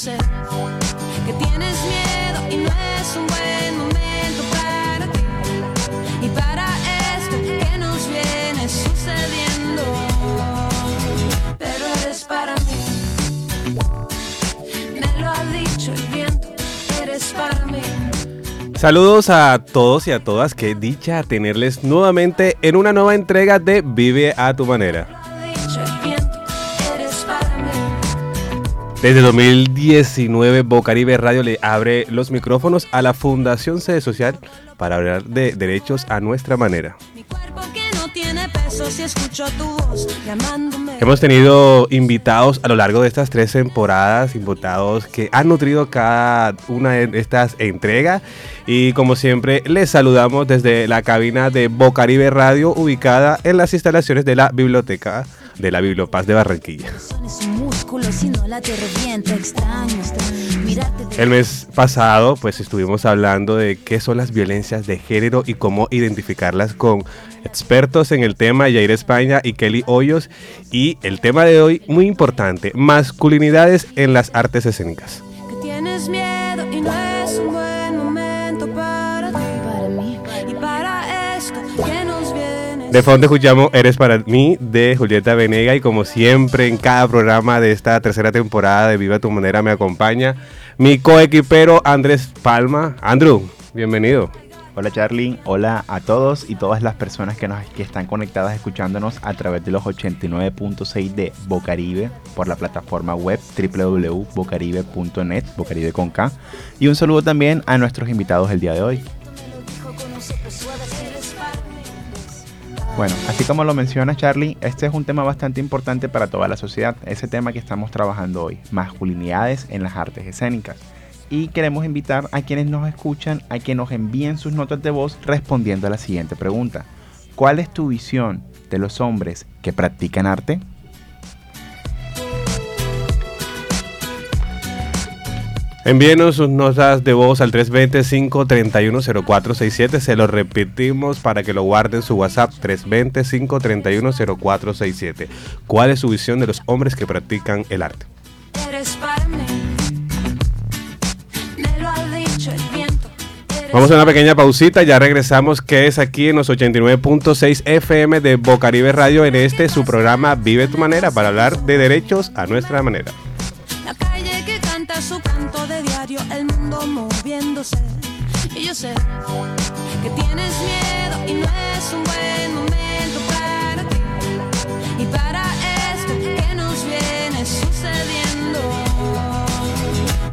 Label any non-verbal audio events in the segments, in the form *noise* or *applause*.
sé que tienes miedo y no es un buen momento para ti. Y para esto que nos viene sucediendo. Pero eres para mí. Me lo ha dicho el viento, eres para mí. Saludos a todos y a todas, qué dicha tenerles nuevamente en una nueva entrega de Vive a tu manera. Desde 2019, Bocaribe Radio le abre los micrófonos a la Fundación Sede Social para hablar de derechos a nuestra manera. Mi cuerpo que no tiene peso si escucho tu voz llamándome. Hemos tenido invitados a lo largo de estas tres temporadas, invitados que han nutrido cada una de estas entregas. Y como siempre, les saludamos desde la cabina de Bocaribe Radio, ubicada en las instalaciones de la biblioteca de la Bibliopaz de Barranquilla. El mes pasado, pues estuvimos hablando de qué son las violencias de género y cómo identificarlas con expertos en el tema, Yair España y Kelly Hoyos. Y el tema de hoy, muy importante, masculinidades en las artes escénicas. Que tienes miedo De fondo escuchamos Eres para mí de Julieta Venega y como siempre en cada programa de esta tercera temporada de Viva tu manera me acompaña mi coequipero Andrés Palma. Andrew, bienvenido. Hola Charly, hola a todos y todas las personas que, nos, que están conectadas escuchándonos a través de los 89.6 de Bocaribe por la plataforma web www.bocaribe.net, Bocaribe con K. Y un saludo también a nuestros invitados el día de hoy. Bueno, así como lo menciona Charlie, este es un tema bastante importante para toda la sociedad, ese tema que estamos trabajando hoy, masculinidades en las artes escénicas. Y queremos invitar a quienes nos escuchan a que nos envíen sus notas de voz respondiendo a la siguiente pregunta. ¿Cuál es tu visión de los hombres que practican arte? Envíenos sus notas de voz al 325-310467. Se lo repetimos para que lo guarden en su WhatsApp 325-310467. ¿Cuál es su visión de los hombres que practican el arte? Vamos a una pequeña pausita, ya regresamos, que es aquí en los 89.6 FM de Bocaribe Radio, en este su programa Vive tu manera, para hablar de derechos a nuestra manera. La calle diario, el mundo moviéndose. Y yo sé que tienes miedo y no es un buen momento para ti. Y para esto que nos viene sucediendo.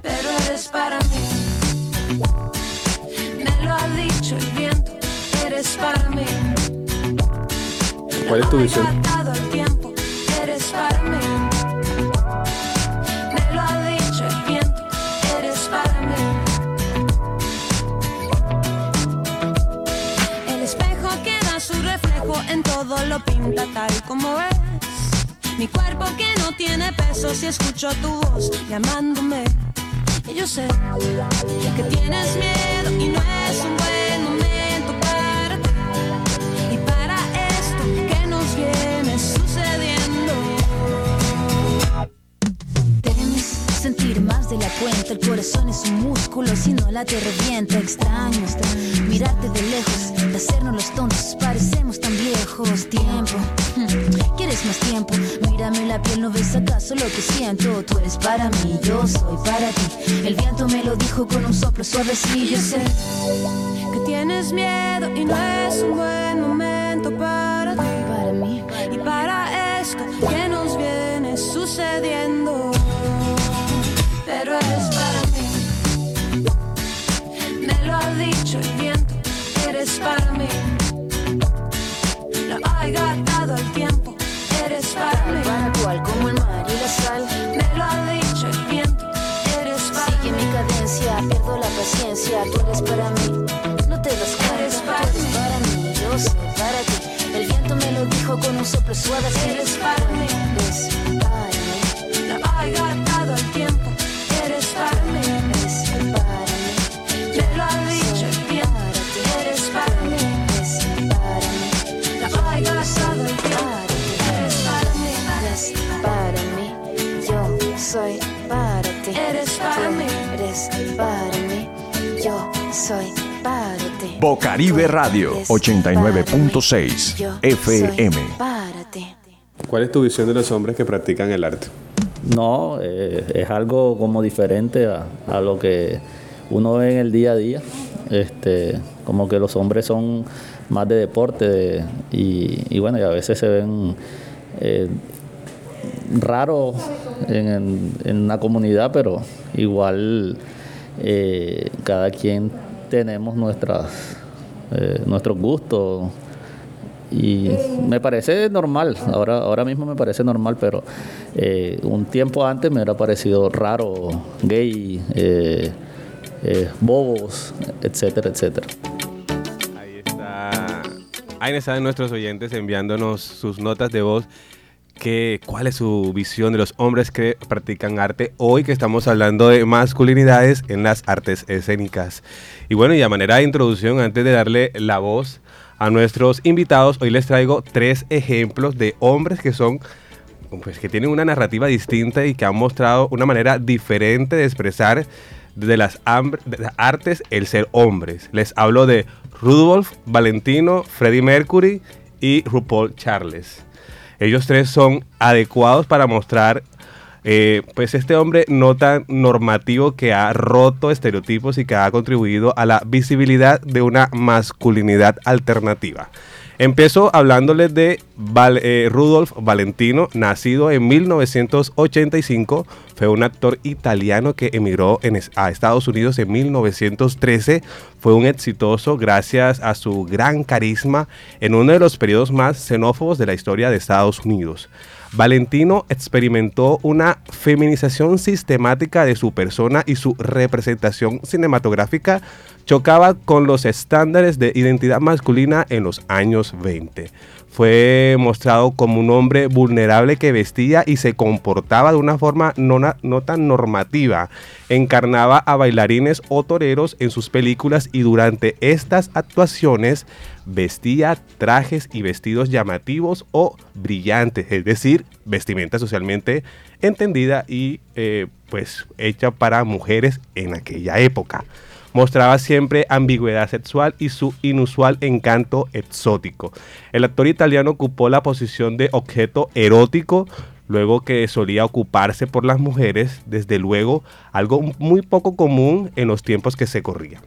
Pero eres para mí. Me lo ha dicho el viento. Eres para mí. ¿Cuál es tu visión? Pinta tal como es. Mi cuerpo que no tiene peso si escucho tu voz llamándome. Yo sé que tienes miedo y no es un buen momento para ti. Y para esto que nos viene sucediendo. Temes sentir más de la cuenta, el corazón es un músculo, si no la te revienta, extraño, extraño. Mirarte de lejos, hacernos los tontos, parecemos tan viejos. Tiempo, hmm, ¿quieres más tiempo? Mírame la piel, ¿no ves acaso lo que siento? Tú eres para mí, yo soy para ti. El viento me lo dijo con un soplo suavecillo, sé. Que tienes miedo y no es un buen momento para ti. Para mí, Y para esto que paciencia, tú eres para mí. No te das cuenta, eres para, tú eres para mí. Yo soy para ti. El viento me lo dijo con un soplo suave. Eres para mí. Bocaribe Radio Eres 89.6 para mí. Yo FM. ¿Cuál es tu visión de los hombres que practican el arte? No, eh, es algo como diferente a, a lo que uno ve en el día a día. Este, como que los hombres son más de deporte de- y, y bueno, y a veces se ven eh, raros en, en- en una comunidad, pero igual eh, cada quien tenemos nuestras, eh, nuestros gustos y me parece normal, ahora, ahora mismo me parece normal, pero eh, un tiempo antes me hubiera parecido raro, gay, eh, bobos, etcétera, etcétera. Ahí está. Ahí están nuestros oyentes enviándonos sus notas de voz. Que, ¿Cuál es su visión de los hombres que practican arte hoy que estamos hablando de masculinidades en las artes escénicas? Y bueno, y a manera de introducción, antes de darle la voz a nuestros invitados, hoy les traigo tres ejemplos de hombres que son pues que tienen una narrativa distinta y que han mostrado una manera diferente de expresar de las, de artes el ser hombres. Les hablo de Rudolf, Valentino, Freddie Mercury y RuPaul Charles. Ellos tres son adecuados para mostrar eh, pues este hombre no tan normativo que ha roto estereotipos y que ha contribuido a la visibilidad de una masculinidad alternativa. Empiezo hablándoles de Val- eh, Rudolf Valentino, nacido en 1985. Fue un actor italiano que emigró a Estados Unidos en 1913. Fue un exitoso gracias a su gran carisma en uno de los periodos más xenófobos de la historia de Estados Unidos. Valentino experimentó una feminización sistemática de su persona y su representación cinematográfica chocaba con los estándares de identidad masculina en los años 20. Fue mostrado como un hombre vulnerable que vestía y se comportaba de una forma no, no tan normativa. Encarnaba a bailarines o toreros en sus películas y durante estas actuaciones vestía trajes y vestidos llamativos o brillantes, es decir, vestimenta socialmente entendida y eh, pues hecha para mujeres en aquella época. Mostraba siempre ambigüedad sexual y su inusual encanto exótico. El actor italiano ocupó la posición de objeto erótico luego que solía ocuparse por las mujeres, desde luego algo muy poco común en los tiempos que se corrían.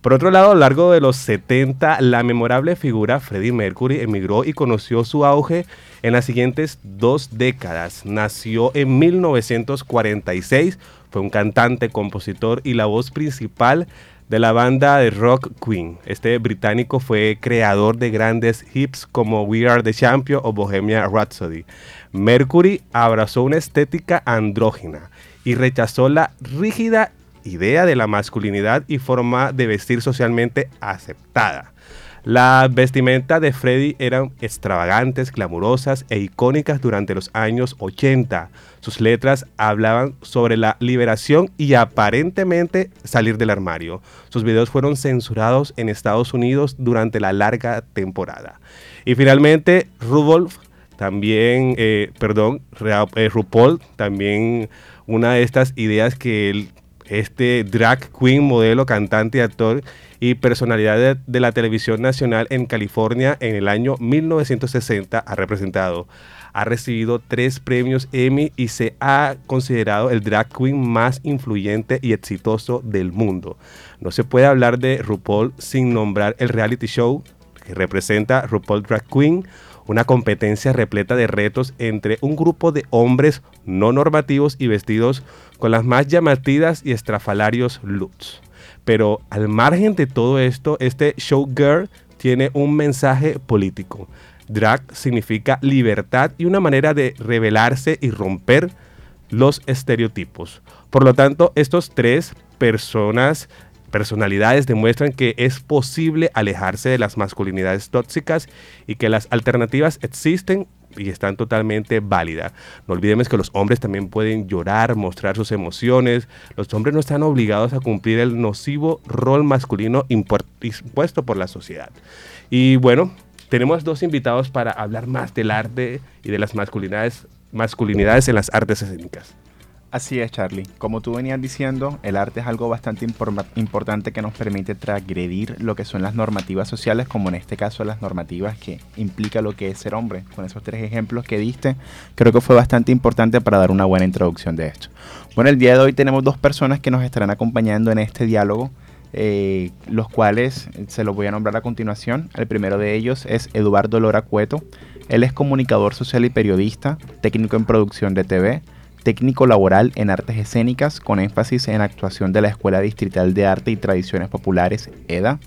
Por otro lado, a lo largo de los 70, la memorable figura Freddie Mercury emigró y conoció su auge en las siguientes dos décadas. Nació en 1946, fue un cantante, compositor y la voz principal de la banda de rock Queen. Este británico fue creador de grandes hits como We Are the Champion o Bohemia Rhapsody. Mercury abrazó una estética andrógina y rechazó la rígida idea de la masculinidad y forma de vestir socialmente aceptada. Las vestimentas de Freddy eran extravagantes, clamorosas e icónicas durante los años 80. Sus letras hablaban sobre la liberación y aparentemente salir del armario. Sus videos fueron censurados en Estados Unidos durante la larga temporada. Y finalmente, Rudolph también, eh, perdón, eh, RuPaul, también una de estas ideas que él, este drag queen, modelo, cantante actor y personalidad de, de la televisión nacional en California en el año 1960 ha representado. Ha recibido tres premios Emmy y se ha considerado el drag queen más influyente y exitoso del mundo. No se puede hablar de RuPaul sin nombrar el reality show que representa RuPaul Drag Queen, una competencia repleta de retos entre un grupo de hombres no normativos y vestidos con las más llamativas y estrafalarios looks. Pero al margen de todo esto, este showgirl tiene un mensaje político. Drag significa libertad y una manera de revelarse y romper los estereotipos. Por lo tanto, estos tres personas personalidades demuestran que es posible alejarse de las masculinidades tóxicas y que las alternativas existen y están totalmente válidas. No olvidemos que los hombres también pueden llorar, mostrar sus emociones. Los hombres no están obligados a cumplir el nocivo rol masculino impuesto por la sociedad. Y bueno, tenemos dos invitados para hablar más del arte y de las masculinidades, masculinidades en las artes escénicas. Así es, Charlie. Como tú venías diciendo, el arte es algo bastante importante que nos permite transgredir lo que son las normativas sociales, como en este caso las normativas que implica lo que es ser hombre. Con esos tres ejemplos que diste, creo que fue bastante importante para dar una buena introducción de esto. Bueno, el día de hoy tenemos dos personas que nos estarán acompañando en este diálogo. Eh, los cuales se los voy a nombrar a continuación. El primero de ellos es Eduardo Lora Cueto. Él es comunicador social y periodista, técnico en producción de TV, técnico laboral en artes escénicas con énfasis en actuación de la Escuela Distrital de Arte y Tradiciones Populares, EDA.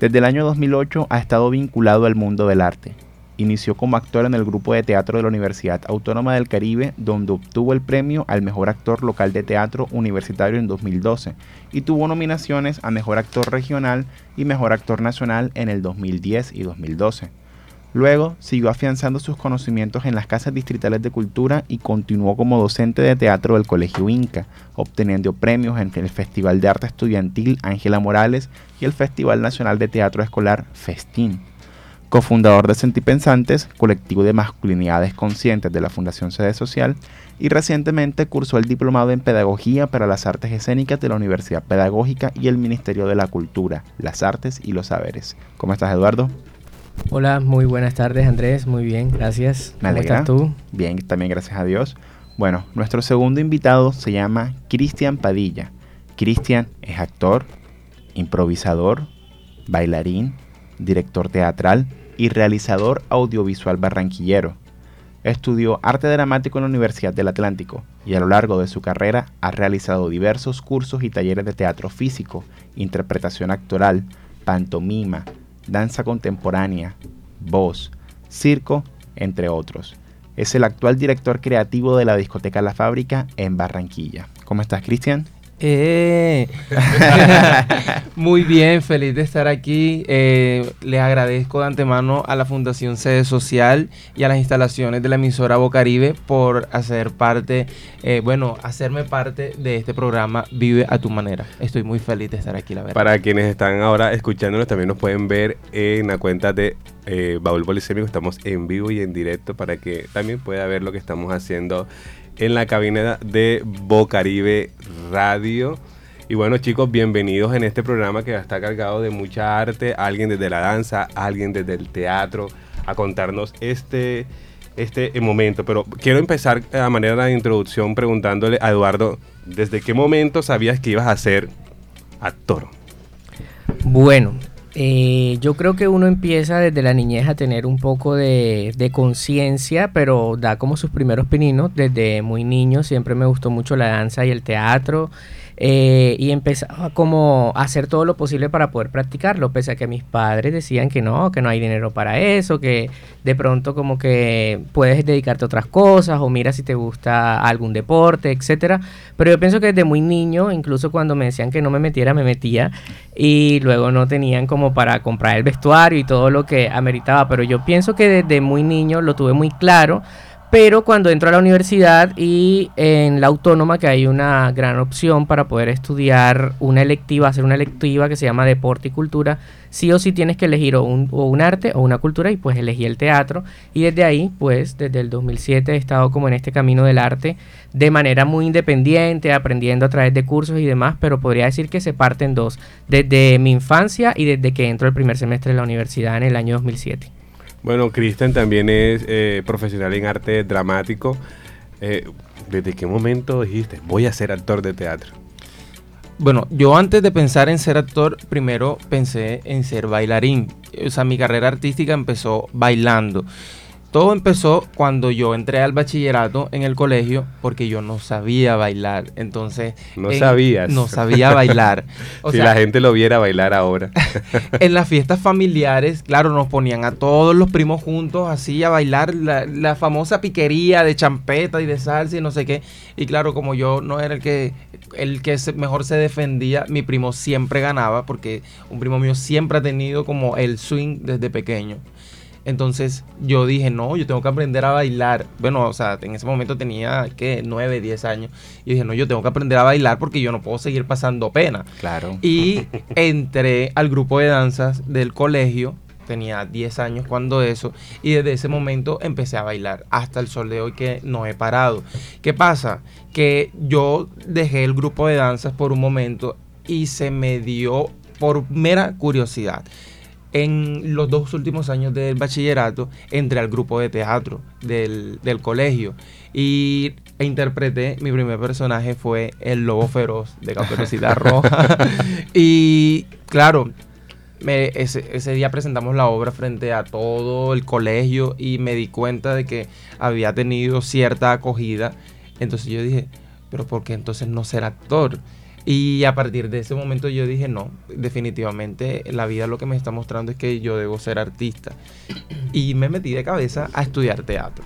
Desde el año 2008 ha estado vinculado al mundo del arte. Inició como actor en el grupo de teatro de la Universidad Autónoma del Caribe, donde obtuvo el premio al mejor actor local de teatro universitario en 2012 y tuvo nominaciones a mejor actor regional y mejor actor nacional en el 2010 y 2012. Luego siguió afianzando sus conocimientos en las casas distritales de cultura y continuó como docente de teatro del Colegio Inca, obteniendo premios en el Festival de Arte Estudiantil Ángela Morales y el Festival Nacional de Teatro Escolar Festín. Cofundador de Sentipensantes, colectivo de masculinidades conscientes de la Fundación Sede Social, y recientemente cursó el diplomado en Pedagogía para las Artes Escénicas de la Universidad Pedagógica y el Ministerio de la Cultura, las Artes y los Saberes. ¿Cómo estás, Eduardo? Hola, muy buenas tardes Andrés, muy bien, gracias. ¿Cómo estás tú? Bien, también gracias a Dios. Bueno, nuestro segundo invitado se llama Cristian Padilla. Cristian es actor, improvisador, bailarín, director teatral y realizador audiovisual barranquillero. Estudió arte dramático en la Universidad del Atlántico y a lo largo de su carrera ha realizado diversos cursos y talleres de teatro físico, interpretación actoral, pantomima, danza contemporánea, voz, circo, entre otros. Es el actual director creativo de la discoteca La Fábrica en Barranquilla. ¿Cómo estás, Cristian? Eh. *laughs* Muy bien, feliz de estar aquí. Eh, les agradezco de antemano a la Fundación Sede Social y a las instalaciones de la emisora Bocaribe por hacer parte, eh, bueno, hacerme parte de este programa Vive a tu manera. Estoy muy feliz de estar aquí, la verdad. Para quienes están ahora escuchándonos, también nos pueden ver en la cuenta de Baúl Polisémico. Estamos en vivo y en directo para que también pueda ver lo que estamos haciendo en la cabina de Bocaribe Radio. Y bueno chicos, bienvenidos en este programa que está cargado de mucha arte, alguien desde la danza, alguien desde el teatro, a contarnos este, este momento. Pero quiero empezar a manera de introducción preguntándole a Eduardo, ¿desde qué momento sabías que ibas a ser actor? Bueno, eh, yo creo que uno empieza desde la niñez a tener un poco de, de conciencia, pero da como sus primeros pininos. Desde muy niño siempre me gustó mucho la danza y el teatro. Eh, y empezaba como a hacer todo lo posible para poder practicarlo, pese a que mis padres decían que no, que no hay dinero para eso, que de pronto como que puedes dedicarte a otras cosas o mira si te gusta algún deporte, etcétera. Pero yo pienso que desde muy niño, incluso cuando me decían que no me metiera, me metía y luego no tenían como para comprar el vestuario y todo lo que ameritaba, pero yo pienso que desde muy niño lo tuve muy claro pero cuando entro a la universidad y en la autónoma, que hay una gran opción para poder estudiar una electiva, hacer una electiva que se llama deporte y cultura, sí o sí tienes que elegir o un, arte o una cultura y pues elegí el teatro. Y desde ahí, pues desde el 2007 he estado como en este camino del arte de manera muy independiente, aprendiendo a través de cursos y demás, pero podría decir que se parte en dos, desde mi infancia y desde que entro el primer semestre de la universidad en el año 2007. Bueno, Cristian también es eh, profesional en arte dramático. Eh, ¿Desde qué momento dijiste, voy a ser actor de teatro? Bueno, yo antes de pensar en ser actor, primero pensé en ser bailarín. O sea, mi carrera artística empezó bailando. Todo empezó cuando yo entré al bachillerato en el colegio porque yo no sabía bailar. Entonces. No en- sabías. No sabía bailar. *laughs* O si sea, la gente lo viera bailar ahora. *laughs* en las fiestas familiares, claro, nos ponían a todos los primos juntos así a bailar la, la famosa piquería de champeta y de salsa y no sé qué. Y claro, como yo no era el que el que mejor se defendía, mi primo siempre ganaba porque un primo mío siempre ha tenido como el swing desde pequeño. Entonces yo dije, no, yo tengo que aprender a bailar. Bueno, o sea, en ese momento tenía, ¿qué? 9, 10 años. Y dije, no, yo tengo que aprender a bailar porque yo no puedo seguir pasando pena. Claro. Y entré al grupo de danzas del colegio. Tenía 10 años cuando eso. Y desde ese momento empecé a bailar. Hasta el sol de hoy que no he parado. ¿Qué pasa? Que yo dejé el grupo de danzas por un momento y se me dio por mera curiosidad. En los dos últimos años del bachillerato entré al grupo de teatro del, del colegio y interpreté, mi primer personaje fue el lobo feroz de Caperucita *laughs* Roja. *laughs* y claro, me- ese, ese día presentamos la obra frente a todo el colegio y me di cuenta de que había tenido cierta acogida. Entonces yo dije, pero ¿por qué entonces no ser actor? Y a partir de ese momento yo dije, no, definitivamente la vida lo que me está mostrando es que yo debo ser artista. Y me metí de cabeza a estudiar teatro.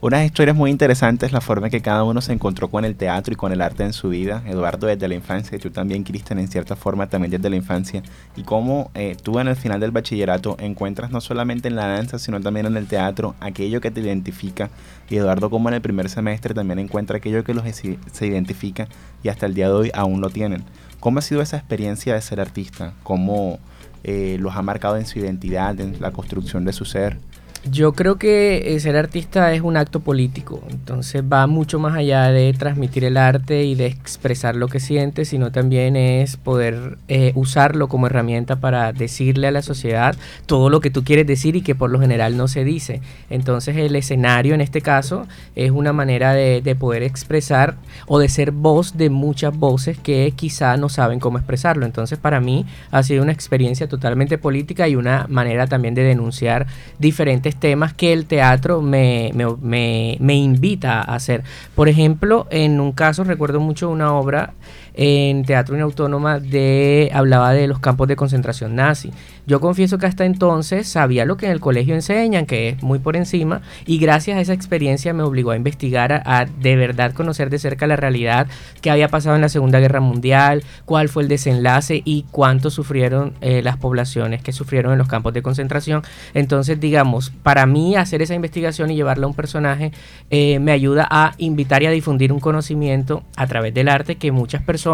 Unas historias muy interesantes, la forma en que cada uno se encontró con el teatro y con el arte en su vida. Eduardo desde la infancia, y tú también, Cristian, en cierta forma también desde la infancia. Y cómo eh, tú en el final del bachillerato encuentras no solamente en la danza, sino también en el teatro aquello que te identifica. Y Eduardo como en el primer semestre también encuentra aquello que los se identifica y hasta el día de hoy aún lo tienen. ¿Cómo ha sido esa experiencia de ser artista? ¿Cómo eh, los ha marcado en su identidad, en la construcción de su ser? Yo creo que eh, ser artista es un acto político, entonces va mucho más allá de transmitir el arte y de expresar lo que sientes, sino también es poder eh, usarlo como herramienta para decirle a la sociedad todo lo que tú quieres decir y que por lo general no se dice. Entonces el escenario en este caso es una manera de, de poder expresar o de ser voz de muchas voces que quizá no saben cómo expresarlo. Entonces para mí ha sido una experiencia totalmente política y una manera también de denunciar diferentes temas que el teatro me, me- me- me invita a hacer. Por ejemplo, en un caso recuerdo mucho una obra en Teatro Inautónoma de hablaba de los campos de concentración nazi. Yo confieso que hasta entonces sabía lo que en el colegio enseñan, que es muy por encima, y gracias a esa experiencia me obligó a investigar, a, a de verdad conocer de cerca la realidad que había pasado en la Segunda Guerra Mundial, cuál fue el desenlace y cuánto sufrieron eh, las poblaciones que sufrieron en los campos de concentración. Entonces, digamos, para mí hacer esa investigación y llevarla a un personaje eh, me ayuda a invitar y a difundir un conocimiento a través del arte que muchas personas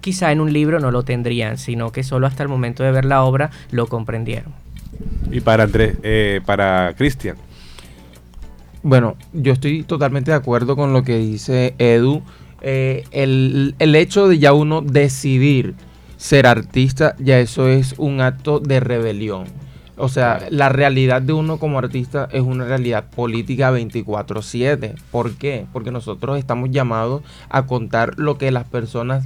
quizá en un libro no lo tendrían, sino que solo hasta el momento de ver la obra lo comprendieron. Y para Andrés, eh, para Cristian. Bueno, yo estoy totalmente de acuerdo con lo que dice Edu. Eh, el, el hecho de ya uno decidir ser artista, ya eso es un acto de rebelión. O sea, la realidad de uno como artista es una realidad política 24/7. ¿Por qué? Porque nosotros estamos llamados a contar lo que las personas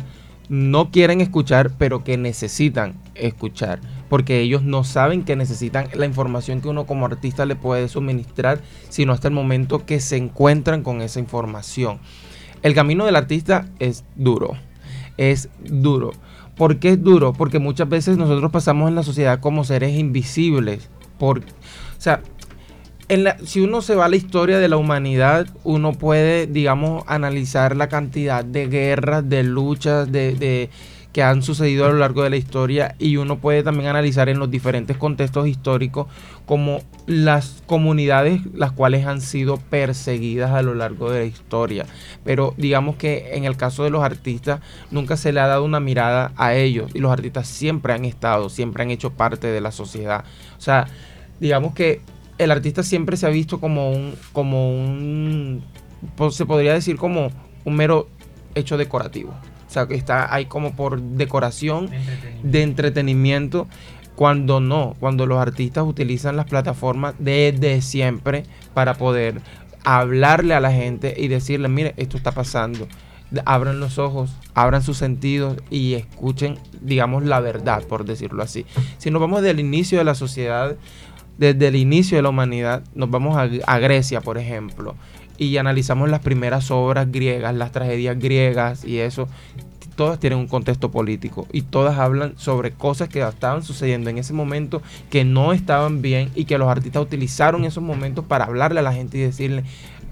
no quieren escuchar, pero que necesitan escuchar. Porque ellos no saben que necesitan la información que uno como artista le puede suministrar, sino hasta el momento que se encuentran con esa información. El camino del artista es duro. Es duro. ¿Por qué es duro? Porque muchas veces nosotros pasamos en la sociedad como seres invisibles. Por, o sea, en la- si uno se va a la historia de la humanidad, uno puede, digamos, analizar la cantidad de guerras, de luchas, de, de- que han sucedido a lo largo de la historia y uno puede también analizar en los diferentes contextos históricos como las comunidades las cuales han sido perseguidas a lo largo de la historia. Pero digamos que en el caso de los artistas nunca se le ha dado una mirada a ellos y los artistas siempre han estado, siempre han hecho parte de la sociedad. O sea, digamos que el artista siempre se ha visto como un, como un, se podría decir como un mero hecho decorativo. O sea, que está ahí como por decoración, de entretenimiento, cuando no, cuando los artistas utilizan las plataformas desde siempre para poder hablarle a la gente y decirle, mire, esto está pasando. Abran los ojos, abran sus sentidos y escuchen, digamos, la verdad, por decirlo así. Si nos vamos del inicio de la sociedad, desde el inicio de la humanidad, nos vamos a, a Grecia, por ejemplo, y analizamos las primeras obras griegas, las tragedias griegas y eso, todas tienen un contexto político y todas hablan sobre cosas que estaban sucediendo en ese momento que no estaban bien y que los artistas utilizaron esos momentos para hablarle a la gente y decirle,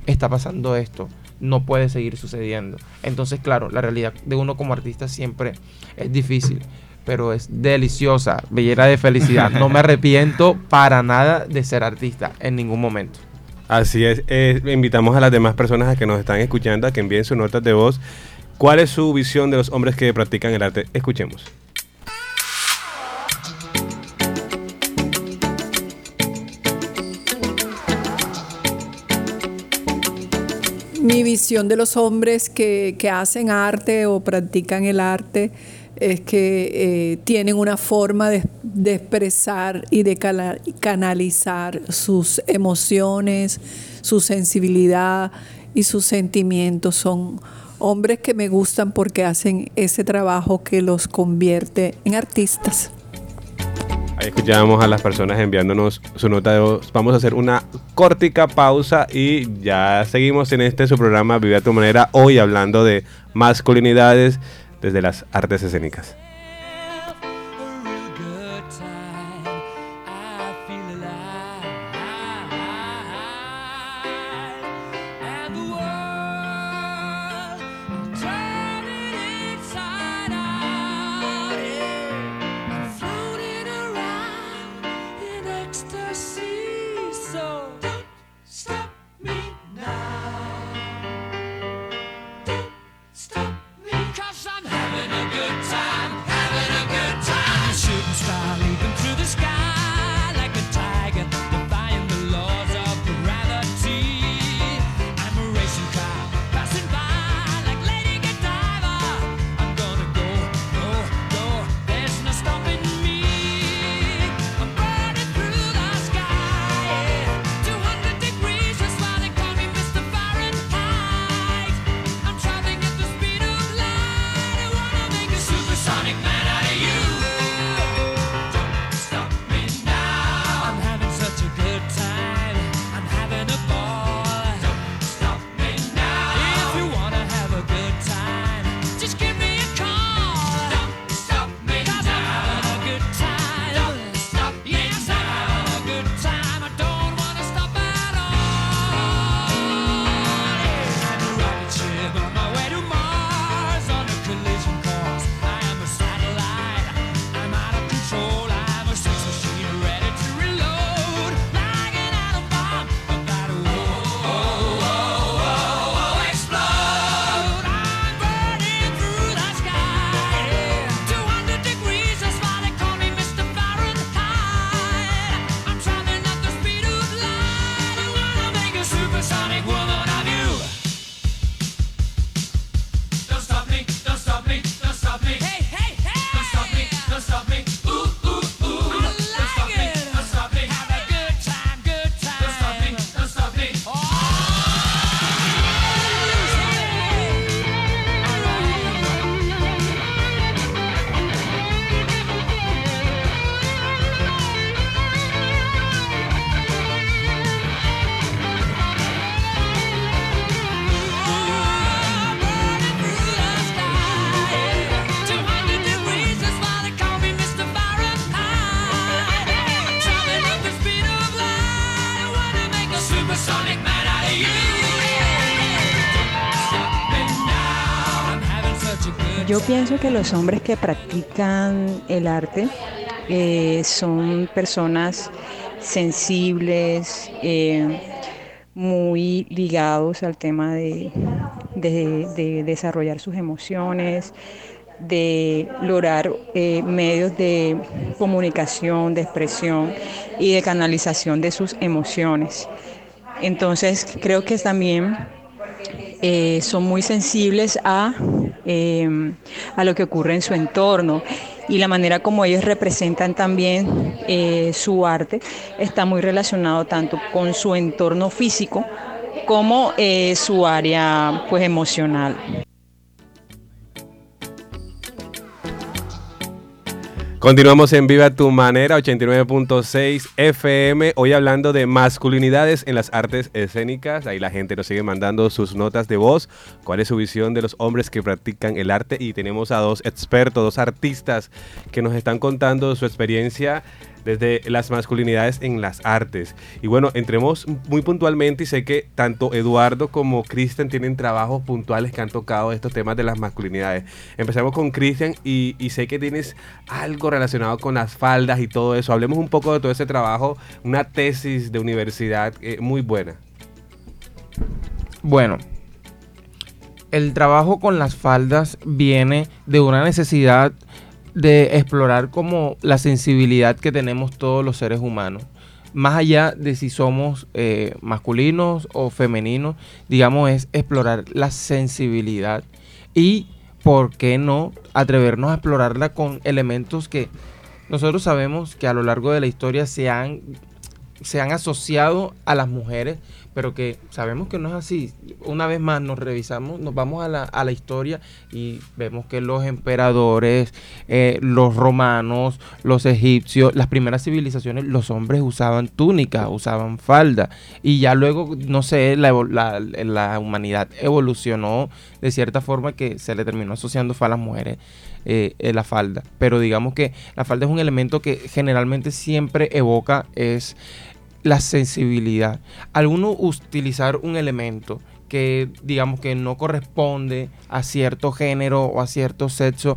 está pasando esto, no puede seguir sucediendo. Entonces, claro, la realidad de uno como artista siempre es difícil, pero es deliciosa, bellera de felicidad. No me *laughs* arrepiento para nada de ser artista en ningún momento. Así es, eh, invitamos a las demás personas a que nos están escuchando a que envíen sus notas de voz. ¿Cuál es su visión de los hombres que practican el arte? Escuchemos. Mi visión de los hombres que, hacen arte o practican el arte es que eh, tienen una forma de, de expresar y de canalizar sus emociones, su sensibilidad y sus sentimientos. Son hombres que me gustan porque hacen ese trabajo que los convierte en artistas. Ahí escuchábamos a las personas enviándonos su nota de voz. Vamos a hacer una cortica pausa y ya seguimos en este su programa Vive a tu manera. Hoy hablando de masculinidades desde las artes escénicas. Yo pienso que los hombres que practican el arte eh, son personas sensibles, eh, muy ligados al tema de, de- de desarrollar sus emociones, de lograr eh, medios de comunicación, de expresión y de canalización de sus emociones. Entonces creo que también son muy sensibles a, eh, a lo que ocurre en su entorno y la manera como ellos representan también eh, su arte está muy relacionado tanto con su entorno físico como eh, su área pues emocional. Continuamos en Viva tu Manera 89.6 FM. Hoy hablando de masculinidades en las artes escénicas. Ahí la gente nos sigue mandando sus notas de voz. ¿Cuál es su visión de los hombres que practican el arte? Y tenemos a dos expertos, dos artistas que nos están contando su experiencia desde las masculinidades en las artes. Y bueno, entremos muy puntualmente y sé que tanto Eduardo como Cristian tienen trabajos puntuales que han tocado estos temas de las masculinidades. Empezamos con Cristian y, sé que tienes algo relacionado con las faldas y todo eso. Hablemos un poco de todo ese trabajo, una tesis de universidad eh, muy buena. Bueno, el trabajo con las faldas viene de una necesidad de explorar como la sensibilidad que tenemos todos los seres humanos. Más allá de si somos eh, masculinos o femeninos, digamos, es explorar la sensibilidad y, ¿por qué no, atrevernos a explorarla con elementos que nosotros sabemos que a lo largo de la historia se han, se han asociado a las mujeres pero que sabemos que no es así. Una vez más nos revisamos, nos vamos a la, a la historia y vemos que los emperadores, eh, los romanos, los egipcios, las primeras civilizaciones, los hombres usaban túnica, usaban falda. Y ya luego, no sé, la, la, humanidad evolucionó de cierta forma que se le terminó asociando a las mujeres. Eh, la falda. Pero digamos que la falda es un elemento que generalmente siempre evoca es la sensibilidad. Alguno utilizar un elemento que digamos que no corresponde a cierto género o a cierto sexo,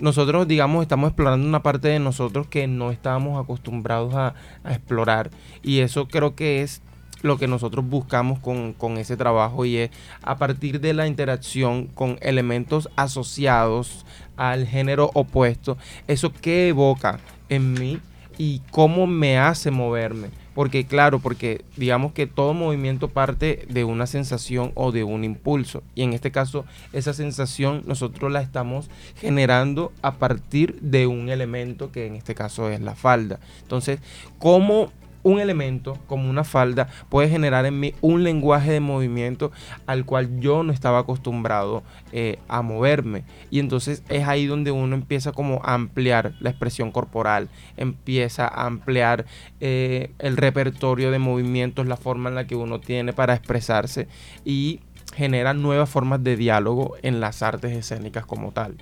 nosotros digamos estamos explorando una parte de nosotros que no estábamos acostumbrados a, explorar y eso creo que es lo que nosotros buscamos con, con, ese trabajo y es a partir de la interacción con elementos asociados al género opuesto, eso que evoca en mí y cómo me hace moverme porque claro, porque digamos que todo movimiento parte de una sensación o de un impulso. Y en este caso, esa sensación nosotros la estamos generando a partir de un elemento que en este caso es la falda. Entonces, ¿cómo un elemento como una falda puede generar en mí un lenguaje de movimiento al cual yo no estaba acostumbrado eh, a moverme. Y entonces es ahí donde uno empieza como a ampliar la expresión corporal, empieza a ampliar eh, el repertorio de movimientos, la forma en la que uno tiene para expresarse y genera nuevas formas de diálogo en las artes escénicas como tal.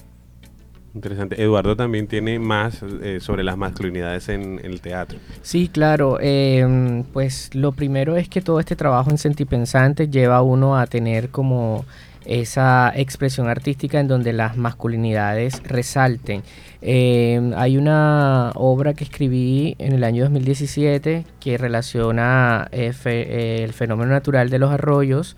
Interesante. Eduardo también tiene más eh, sobre las masculinidades en, el teatro. Sí, claro. Em, pues lo primero es que todo este trabajo en Sentipensante lleva a uno a tener como esa expresión artística en donde las masculinidades resalten. Em, hay una obra que escribí en el año 2017 que relaciona eh, el fenómeno natural de los arroyos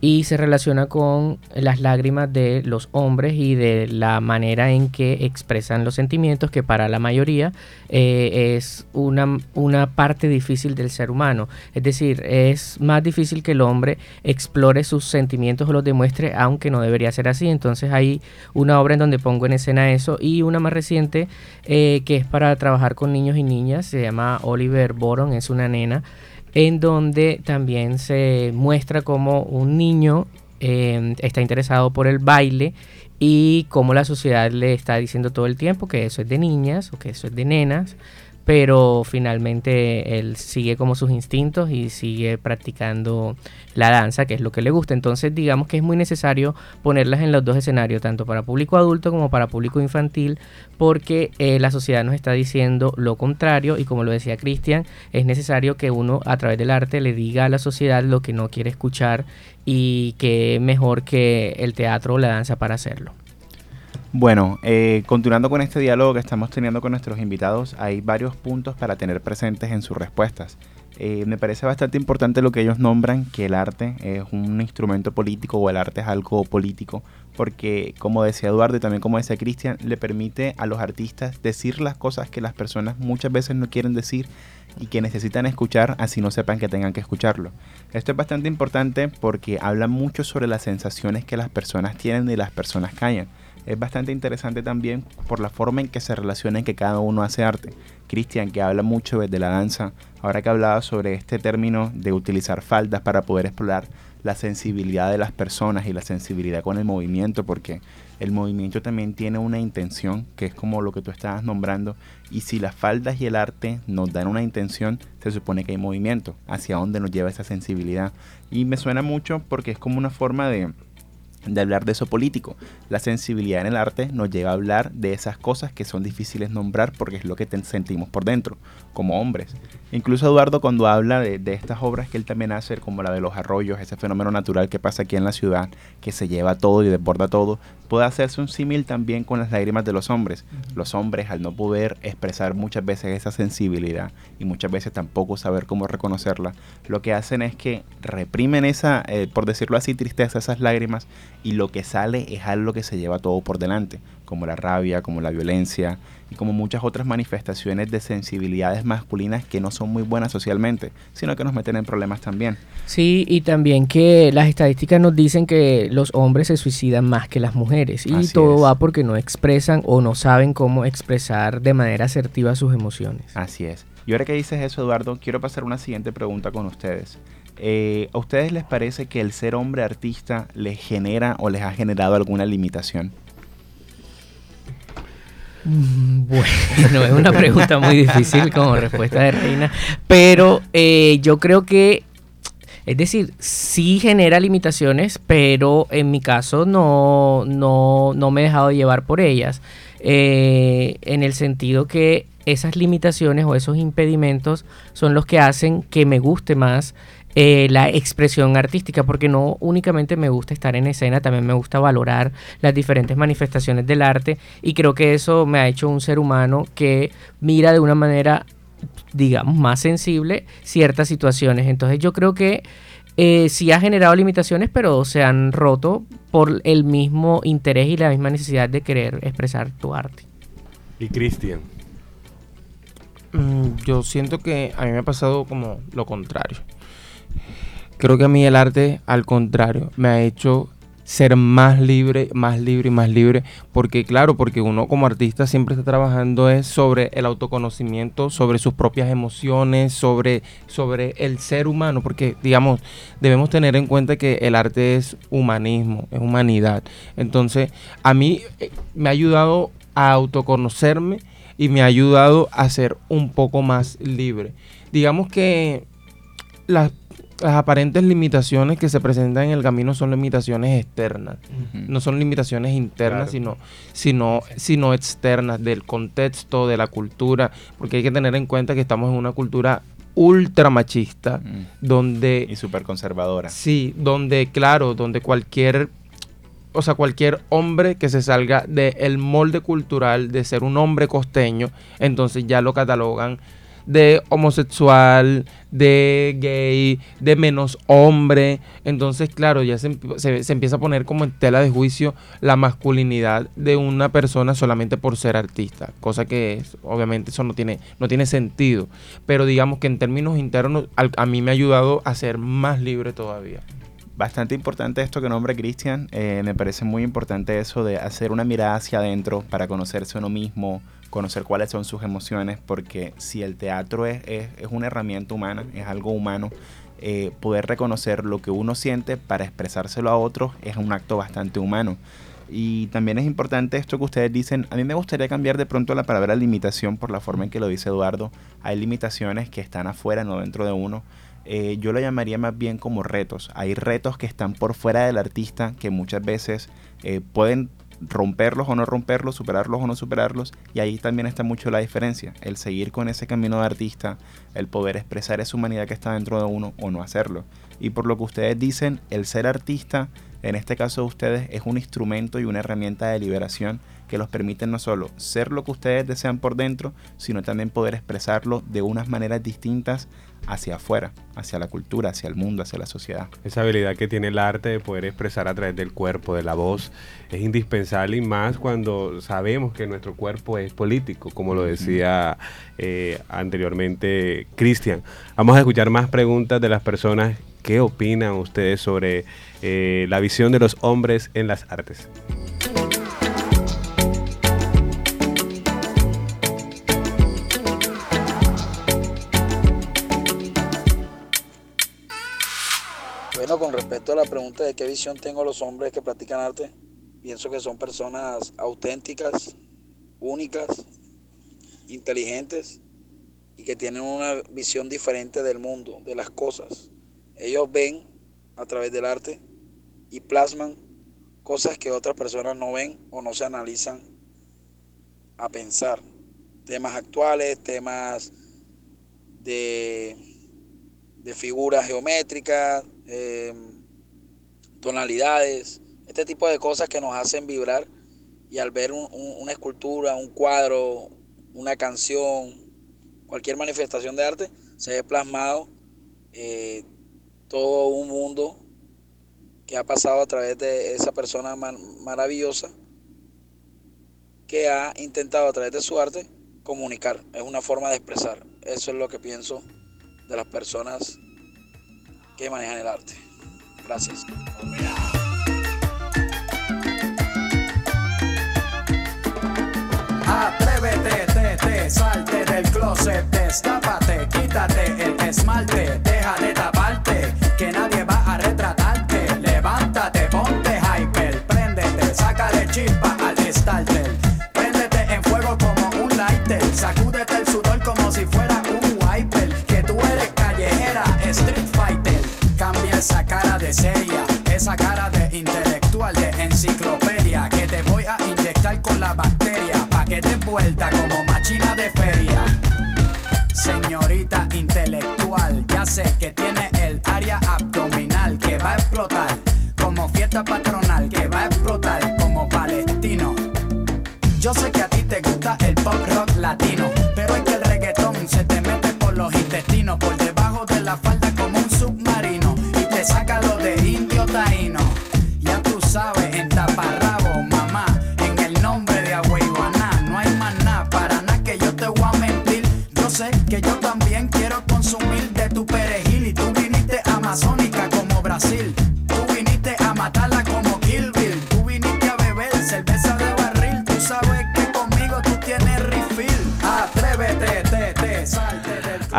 y se relaciona con las lágrimas de los hombres y de la manera en que expresan los sentimientos, que para la mayoría eh, es una, una parte difícil del ser humano. Es decir, es más difícil que el hombre explore sus sentimientos o los demuestre, aunque no debería ser así. Entonces hay una obra en donde pongo en escena eso y una más reciente eh, que es para trabajar con niños y niñas, se llama Oliver Boron, es una nena en donde también se muestra cómo un niño em, está interesado por el baile y cómo la sociedad le está diciendo todo el tiempo que eso es de niñas o que eso es de nenas pero finalmente él sigue como sus instintos y sigue practicando la danza, que es lo que le gusta. Entonces digamos que es muy necesario ponerlas en los dos escenarios, tanto para público adulto como para público infantil, porque eh, la sociedad nos está diciendo lo contrario y como lo decía Cristian, es necesario que uno a través del arte le diga a la sociedad lo que no quiere escuchar y que mejor que el teatro o la danza para hacerlo. Bueno, eh, continuando con este diálogo que estamos teniendo con nuestros invitados, hay varios puntos para tener presentes en sus respuestas. Eh, me parece bastante importante lo que ellos nombran, que el arte es un instrumento político o el arte es algo político, porque como decía Eduardo y también como decía Cristian, le permite a los artistas decir las cosas que las personas muchas veces no quieren decir y que necesitan escuchar así no sepan que tengan que escucharlo. Esto es bastante importante porque habla mucho sobre las sensaciones que las personas tienen y las personas callan es bastante interesante también por la forma en que se relaciona en que cada uno hace arte. Cristian, que habla mucho de la danza, ahora que hablaba sobre este término de utilizar faldas para poder explorar la sensibilidad de las personas y la sensibilidad con el movimiento, porque el movimiento también tiene una intención, que es como lo que tú estabas nombrando, y si las faldas y el arte nos dan una intención, se supone que hay movimiento, hacia dónde nos lleva esa sensibilidad. Y me suena mucho porque es como una forma de de hablar de eso político. La sensibilidad en el arte nos lleva a hablar de esas cosas que son difíciles nombrar porque es lo que sentimos por dentro, como hombres. Incluso Eduardo cuando habla de, de, estas obras que él también hace, como la de los arroyos, ese fenómeno natural que pasa aquí en la ciudad, que se lleva todo y desborda todo, puede hacerse un símil también con las lágrimas de los hombres. Los hombres al no poder expresar muchas veces esa sensibilidad y muchas veces tampoco saber cómo reconocerla, lo que hacen es que reprimen esa, eh, por decirlo así, tristeza, esas lágrimas y lo que sale es algo que se lleva todo por delante, como la rabia, como la violencia y como muchas otras manifestaciones de sensibilidades masculinas que no son muy buenas socialmente, sino que nos meten en problemas también. Sí, y también que las estadísticas nos dicen que los hombres se suicidan más que las mujeres y Así todo es. va porque no expresan o no saben cómo expresar de manera asertiva sus emociones. Así es. Y ahora que dices eso, Eduardo, quiero pasar una siguiente pregunta con ustedes. Eh, ¿A ustedes les parece que el ser hombre artista les genera o les ha generado alguna limitación? Mm, Bueno, *laughs* es una pregunta muy difícil como respuesta de Reina, pero eh, yo creo que, es decir, sí genera limitaciones, pero en mi caso no, no, no me he dejado llevar por ellas, eh, en el sentido que esas limitaciones o esos impedimentos son los que hacen que me guste más eh, la expresión artística, porque no únicamente me gusta estar en escena, también me gusta valorar las diferentes manifestaciones del arte y creo que eso me ha hecho un ser humano que mira de una manera, digamos, más sensible ciertas situaciones. Entonces yo creo que eh, sí ha generado limitaciones, pero se han roto por el mismo interés y la misma necesidad de querer expresar tu arte. Y Cristian. Mm, yo siento que a mí me ha pasado como lo contrario. Creo que a mí el arte, al contrario, me ha hecho ser más libre, más libre y más libre, porque claro, porque uno como artista siempre está trabajando es sobre el autoconocimiento, sobre sus propias emociones, sobre, sobre el ser humano, porque digamos, debemos tener en cuenta que el arte es humanismo, es humanidad. Entonces, a mí eh, me ha ayudado a autoconocerme y me ha ayudado a ser un poco más libre. Digamos que las, las aparentes limitaciones que se presentan en el camino son limitaciones externas, no son limitaciones internas, Claro. sino, sino, sino externas del contexto, de la cultura, porque hay que tener en cuenta que estamos en una cultura ultra machista, Mm. donde Y súper conservadora. Sí, donde, claro, donde cualquier, o sea, cualquier hombre que se salga del molde cultural de ser un hombre costeño, entonces ya lo catalogan de homosexual, de gay, de menos hombre. Entonces, claro, ya se, se- empieza a poner como en tela de juicio la masculinidad de una persona solamente por ser artista. Cosa que es- obviamente eso no tiene, no tiene sentido. Pero digamos que en términos internos a mí me ha ayudado a ser más libre todavía. Bastante importante esto que nombra Cristian. eh, me parece muy importante eso de hacer una mirada hacia adentro para conocerse uno mismo, conocer cuáles son sus emociones, porque si el teatro es, es- es una herramienta humana, es algo humano, eh, poder reconocer lo que uno siente para expresárselo a otros es un acto bastante humano. Y también es importante esto que ustedes dicen. A mí me gustaría cambiar de pronto la palabra limitación por la forma en que lo dice Eduardo. Hay limitaciones que están afuera, no dentro de uno. Eh, yo lo llamaría más bien como retos. Hay retos que están por fuera del artista que muchas veces eh, pueden romperlos o no romperlos, superarlos o no superarlos. Y ahí también está mucho la diferencia. El seguir con ese camino de artista, el poder expresar esa humanidad que está dentro de uno o no hacerlo. Y por lo que ustedes dicen, el ser artista, en este caso de ustedes, es un instrumento y una herramienta de liberación que los permiten no solo ser lo que ustedes desean por dentro, sino también poder expresarlo de unas maneras distintas hacia afuera, hacia la cultura, hacia el mundo, hacia la sociedad. Esa habilidad que tiene el arte de poder expresar a través del cuerpo, de la voz, es indispensable y más cuando sabemos que nuestro cuerpo es político, como lo decía eh, anteriormente Cristian. Vamos a escuchar más preguntas de las personas. ¿Qué opinan ustedes sobre eh, la visión de los hombres en las artes? Bueno, con respecto a la pregunta de qué visión tengo los hombres que practican arte, pienso que son personas auténticas, únicas, inteligentes y que tienen una visión diferente del mundo, de las cosas. Ellos ven a través del arte y plasman cosas que otras personas no ven o no se analizan a pensar. Temas actuales, temas de, de figuras geométricas, eh, tonalidades, este tipo de cosas que nos hacen vibrar y al ver una escultura, un cuadro, una canción, cualquier manifestación de arte, se ve plasmado eh, todo un mundo que ha pasado a través de esa persona maravillosa que ha intentado a través de su arte comunicar. Es una forma de expresar. Eso es lo que pienso de las personas que manejan el arte. Gracias. Atrévete, te, te, salte del closet, destápate, quítate el esmalte, deja de taparte, que nadie va a retratarte. Levántate, ponte hyper, préndete, sácale chispa al starter. Préndete en fuego como un lighter, esa cara de intelectual, de enciclopedia, que te voy a inyectar con la bacteria que te vuelta como machina de feria. Señorita intelectual, ya sé que tiene el área abdominal que va a explotar. Como fiesta patronal,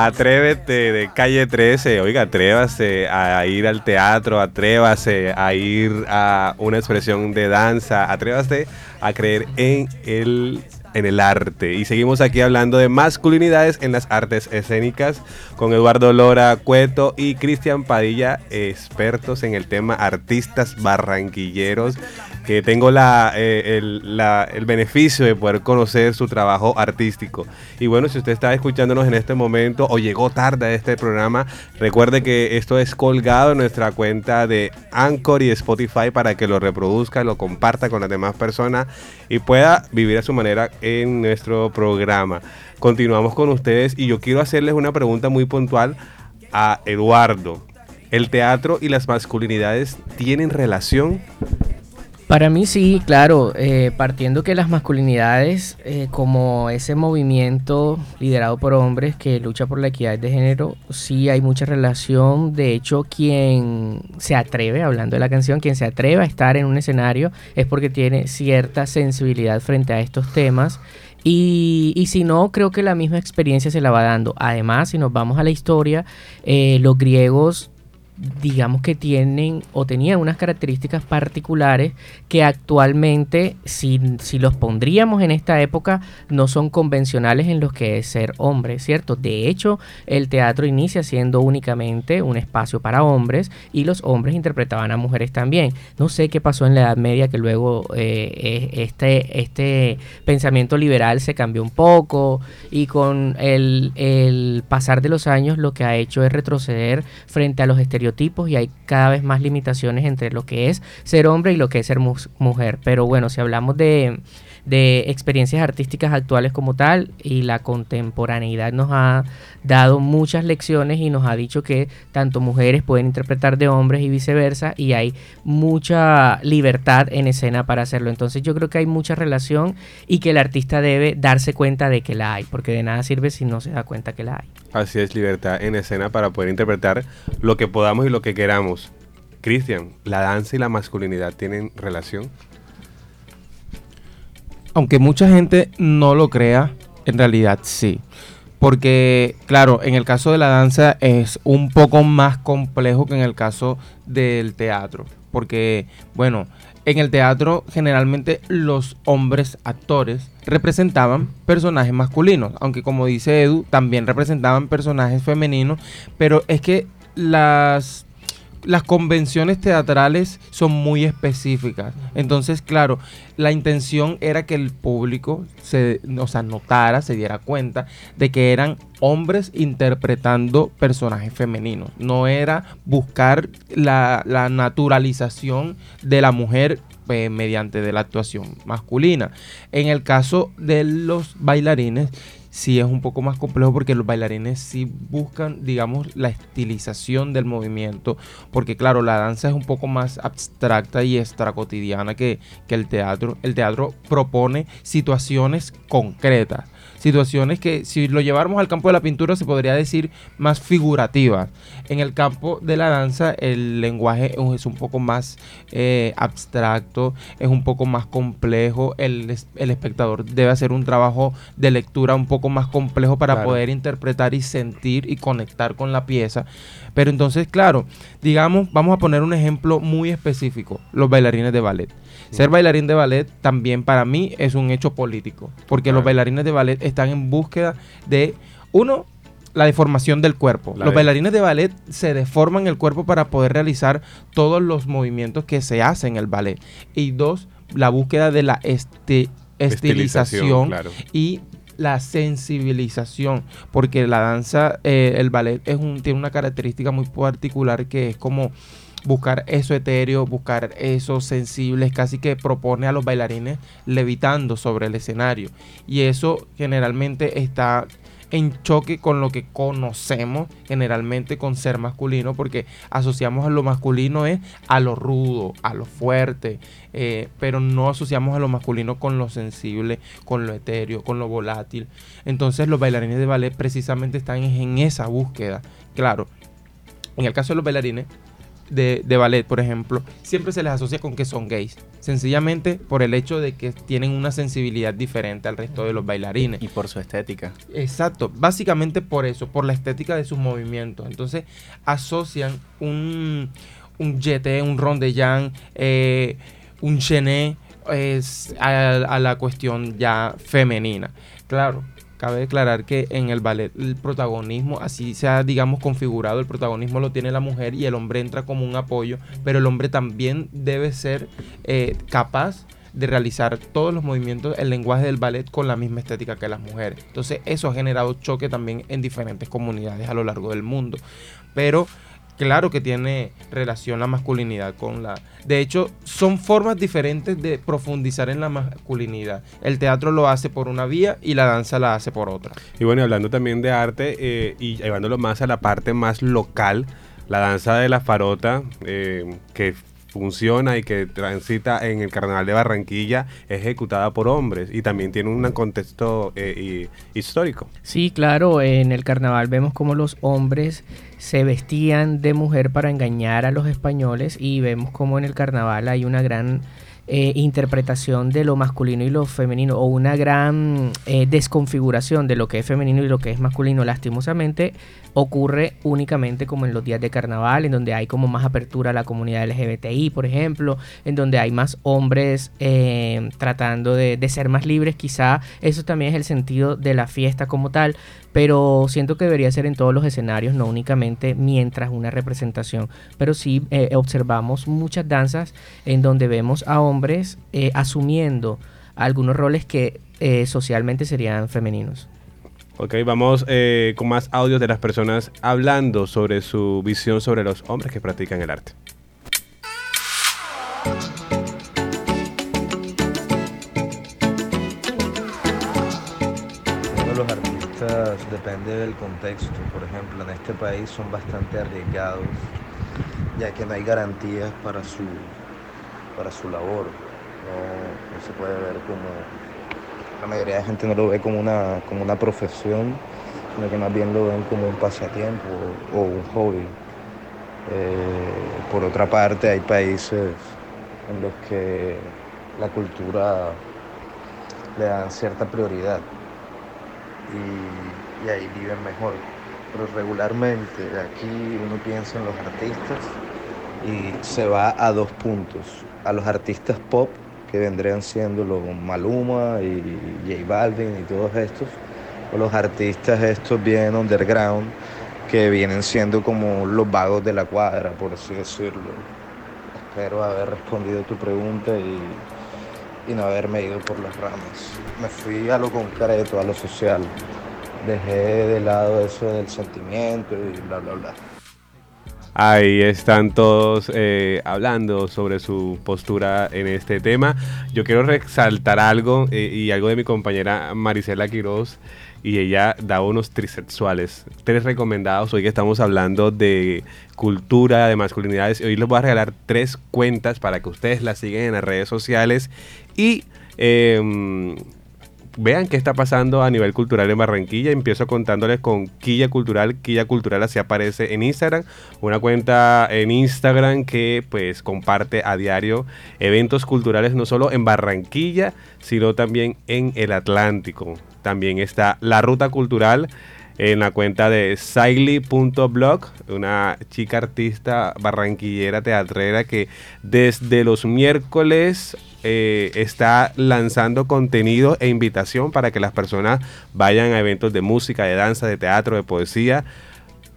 Atrévete de calle 13, oiga, atrévase a ir al teatro, atrévase a ir a una expresión de danza, atrévase a creer en el en el arte. Y seguimos aquí hablando de masculinidades en las artes escénicas con Eduardo Lora Cueto y Cristian Padilla, expertos en el tema artistas barranquilleros, tengo la, eh, el, la, el, beneficio de poder conocer su trabajo artístico. Y bueno, si usted está escuchándonos en este momento o llegó tarde a este programa, recuerde que esto es colgado en nuestra cuenta de Anchor y Spotify para que lo reproduzca, lo comparta con las demás personas y pueda vivir a su manera en nuestro programa. Continuamos con ustedes y yo quiero hacerles una pregunta muy puntual a Eduardo. ¿El teatro y las masculinidades tienen relación? Para mí sí, claro, eh, partiendo que las masculinidades, eh, como ese movimiento liderado por hombres que lucha por la equidad de género, sí hay mucha relación. De hecho, quien se atreve, hablando de la canción, quien se atreve a estar en un escenario es porque tiene cierta sensibilidad frente a estos temas. Y, y, si no, creo que la misma experiencia se la va dando. Además, si nos vamos a la historia, eh, los griegos digamos que tienen o tenían unas características particulares que actualmente, si, si, los pondríamos en esta época, no son convencionales en los que es ser hombre, ¿cierto? De hecho, el teatro inicia siendo únicamente un espacio para hombres y los hombres interpretaban a mujeres también. No sé qué pasó en la Edad Media que luego eh, este, este pensamiento liberal se cambió un poco y con el, el pasar de los años lo que ha hecho es retroceder frente a los estereotipos tipos y hay cada vez más limitaciones entre lo que es ser hombre y lo que es ser mu mujer. Pero bueno, si hablamos de, de experiencias artísticas actuales como tal y la contemporaneidad nos ha dado muchas lecciones y nos ha dicho que tanto mujeres pueden interpretar de hombres y viceversa y hay mucha libertad en escena para hacerlo. Entonces yo creo que hay mucha relación y que el artista debe darse cuenta de que la hay, porque de nada sirve si no se da cuenta que la hay. Así es, libertad en escena para poder interpretar lo que podamos y lo que queramos. Cristian, ¿la danza y la masculinidad tienen relación? Aunque mucha gente no lo crea, en realidad sí. porque, claro, en el caso de la danza es un poco más complejo que en el caso del teatro. Porque, bueno, en el teatro generalmente los hombres actores representaban personajes masculinos, aunque como dice Edu, también representaban personajes femeninos, pero es que las las convenciones teatrales son muy específicas. Entonces, claro, la intención era que el público se, o notara, se diera cuenta de que eran hombres interpretando personajes femeninos. No era buscar la, la naturalización de la mujer eh, mediante de la actuación masculina. En el caso de los bailarines, sí es un poco más complejo porque los bailarines sí buscan, digamos, la estilización del movimiento, porque claro, la danza es un poco más abstracta y extra cotidiana que, que el teatro. El teatro propone situaciones concretas situaciones que si lo lleváramos al campo de la pintura se podría decir más figurativas. En el campo de la danza el lenguaje es un poco más eh, abstracto, es un poco más complejo, el, el, espectador debe hacer un trabajo de lectura un poco más complejo para poder interpretar y sentir y conectar con la pieza. Pero entonces, claro, digamos, vamos a poner un ejemplo muy específico, los bailarines de ballet. Ser bailarín de ballet también para mí es un hecho político, porque los bailarines de ballet están en búsqueda de, uno, la deformación del cuerpo. los bailarines de ballet se deforman el cuerpo para poder realizar todos los movimientos que se hacen en el ballet. Y dos, la búsqueda de la este, estilización, y la sensibilización, porque la danza, eh, el ballet es un, tiene una característica muy particular que es como buscar eso etéreo, buscar eso sensible, casi que propone a los bailarines levitando sobre el escenario. Y eso generalmente está en choque con lo que conocemos generalmente con ser masculino, porque asociamos a lo masculino es a lo rudo, a lo fuerte, eh, pero no asociamos a lo masculino con lo sensible, con lo etéreo, con lo volátil. Entonces los bailarines de ballet precisamente están en esa búsqueda. Claro, en el caso de los bailarines, de, ballet, por ejemplo, siempre se les asocia con que son gays. Sencillamente por el hecho de que tienen una sensibilidad diferente al resto de los bailarines. Y por su estética. Exacto, básicamente por eso, por la estética de sus movimientos. Entonces asocian un, un jeté, un rondellán, eh, un chené es, a la cuestión ya femenina. Claro, Cabe declarar que en el ballet el protagonismo, así se ha, digamos, configurado, el protagonismo lo tiene la mujer y el hombre entra como un apoyo, pero el hombre también debe ser eh, capaz de realizar todos los movimientos, el lenguaje del ballet con la misma estética que las mujeres. Entonces eso ha generado choque también en diferentes comunidades a lo largo del mundo. Pero claro que tiene relación la masculinidad con la... De hecho, son formas diferentes de profundizar en la masculinidad. El teatro lo hace por una vía y la danza la hace por otra. Y bueno, hablando también de arte eh, y llevándolo más a la parte más local, la danza de la farota, eh, que funciona y que transita en el Carnaval de Barranquilla ejecutada por hombres y también tiene un contexto eh, histórico. Sí, claro, en el Carnaval vemos como los hombres se vestían de mujer para engañar a los españoles y vemos como en el Carnaval hay una gran eh, interpretación de lo masculino y lo femenino o una gran eh, desconfiguración de lo que es femenino y lo que es masculino. Lastimosamente ocurre únicamente como en los días de carnaval, en donde hay como más apertura a la comunidad LGBTI, por ejemplo, en donde hay más hombres eh, tratando de, de ser más libres. Quizá eso también es el sentido de la fiesta como tal, pero siento que debería ser en todos los escenarios, no únicamente mientras una representación. Pero sí eh, observamos muchas danzas en donde vemos a hombres eh, asumiendo algunos roles que eh, socialmente serían femeninos. Ok, vamos con más audios de las personas hablando sobre su visión sobre los hombres que practican el arte. Depende del contexto. Por ejemplo, en este país son bastante arriesgados, ya que no hay garantías para su, para su labor. No, se puede ver como, la mayoría de gente no lo ve como una, como una profesión, sino que más bien lo ven como un pasatiempo o, un hobby. Eh, por otra parte, hay países en los que la cultura le dan cierta prioridad y ahí viven mejor. Pero regularmente aquí uno piensa en los artistas y se va a dos puntos. A los artistas pop, que vendrían siendo los Maluma y J Balvin y todos estos, o los artistas estos bien underground, que vienen siendo como los vagos de la cuadra, por así decirlo. Espero haber respondido tu pregunta y, y no haberme ido por las ramas. Me fui a lo concreto, a lo social. Dejé de lado eso del sentimiento y bla, bla, bla. Ahí están todos eh, hablando sobre su postura en este tema. Yo quiero resaltar algo eh, y algo de mi compañera Marisela Quiroz y ella da unos trisexuales, tres recomendados. Hoy que estamos hablando de cultura, de masculinidades, hoy les voy a regalar tres cuentas para que ustedes las sigan en las redes sociales y em, vean qué está pasando a nivel cultural en Barranquilla. Empiezo contándoles con Quilla Cultural. Quilla Cultural así aparece en Instagram. Una cuenta en Instagram que pues comparte a diario eventos culturales no solo en Barranquilla, sino también en el Atlántico. También está La Ruta Cultural en la cuenta de Saily.blog, una chica artista barranquillera teatrera que desde los miércoles eh, está lanzando contenido e invitación para que las personas vayan a eventos de música, de danza, de teatro, de poesía.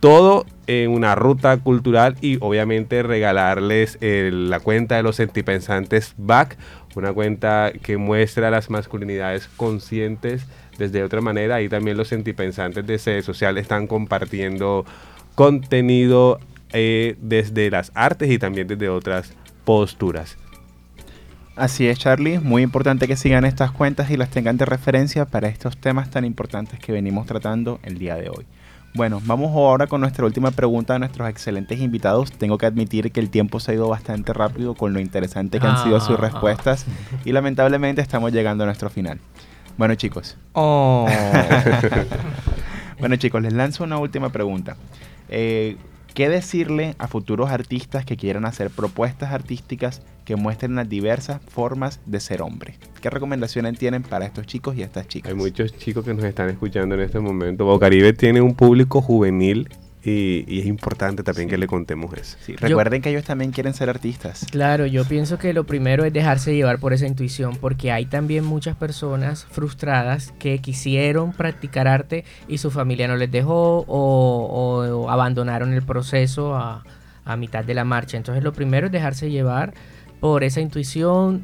Todo en una ruta cultural y obviamente regalarles eh, la cuenta de los sentipensantes Back, una cuenta que muestra las masculinidades conscientes desde otra manera. Ahí también los sentipensantes de sede social están compartiendo contenido eh, desde las artes y también desde otras posturas. Así es, Charlie. Muy importante que sigan estas cuentas y las tengan de referencia para estos temas tan importantes que venimos tratando el día de hoy. Bueno, vamos ahora con nuestra última pregunta a nuestros excelentes invitados. Tengo que admitir que el tiempo se ha ido bastante rápido con lo interesante que han sido sus Ah. respuestas y lamentablemente estamos llegando a nuestro final. Bueno chicos. Oh. *laughs* bueno chicos, les lanzo una última pregunta. Eh, ¿Qué decirle a futuros artistas que quieran hacer propuestas artísticas que muestren las diversas formas de ser hombre? ¿Qué recomendaciones tienen para estos chicos y estas chicas? Hay muchos chicos que nos están escuchando en este momento. Bocaribe tiene un público juvenil y, y es importante también que le contemos eso. Sí, recuerden que ellos también quieren ser artistas. Claro, yo pienso que lo primero es dejarse llevar por esa intuición, porque hay también muchas personas frustradas que quisieron practicar arte y su familia no les dejó o, o- o abandonaron el proceso a, a mitad de la marcha. Entonces lo primero es dejarse llevar por esa intuición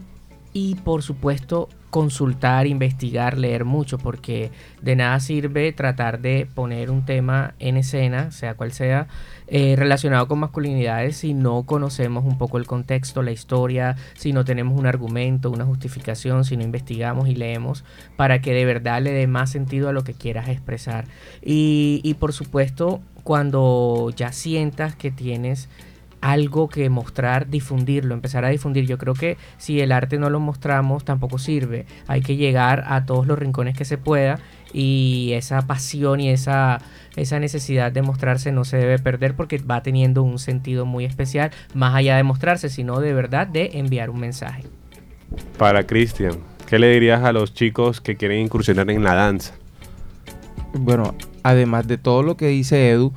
y por supuesto consultar, investigar, leer mucho, porque de nada sirve tratar de poner un tema en escena, sea cual sea, eh, relacionado con masculinidades si no conocemos un poco el contexto, la historia, si no tenemos un argumento, una justificación, si no investigamos y leemos para que de verdad le dé más sentido a lo que quieras expresar. Y, y por supuesto, cuando ya sientas que tienes algo que mostrar, difundirlo, empezar a difundir. Yo creo que si el arte no lo mostramos tampoco sirve. Hay que llegar a todos los rincones que se pueda y esa pasión y esa, esa necesidad de mostrarse no se debe perder porque va teniendo un sentido muy especial, más allá de mostrarse, sino de verdad de enviar un mensaje. Para Cristian, ¿qué le dirías a los chicos que quieren incursionar en la danza? Bueno, además de todo lo que dice Edu,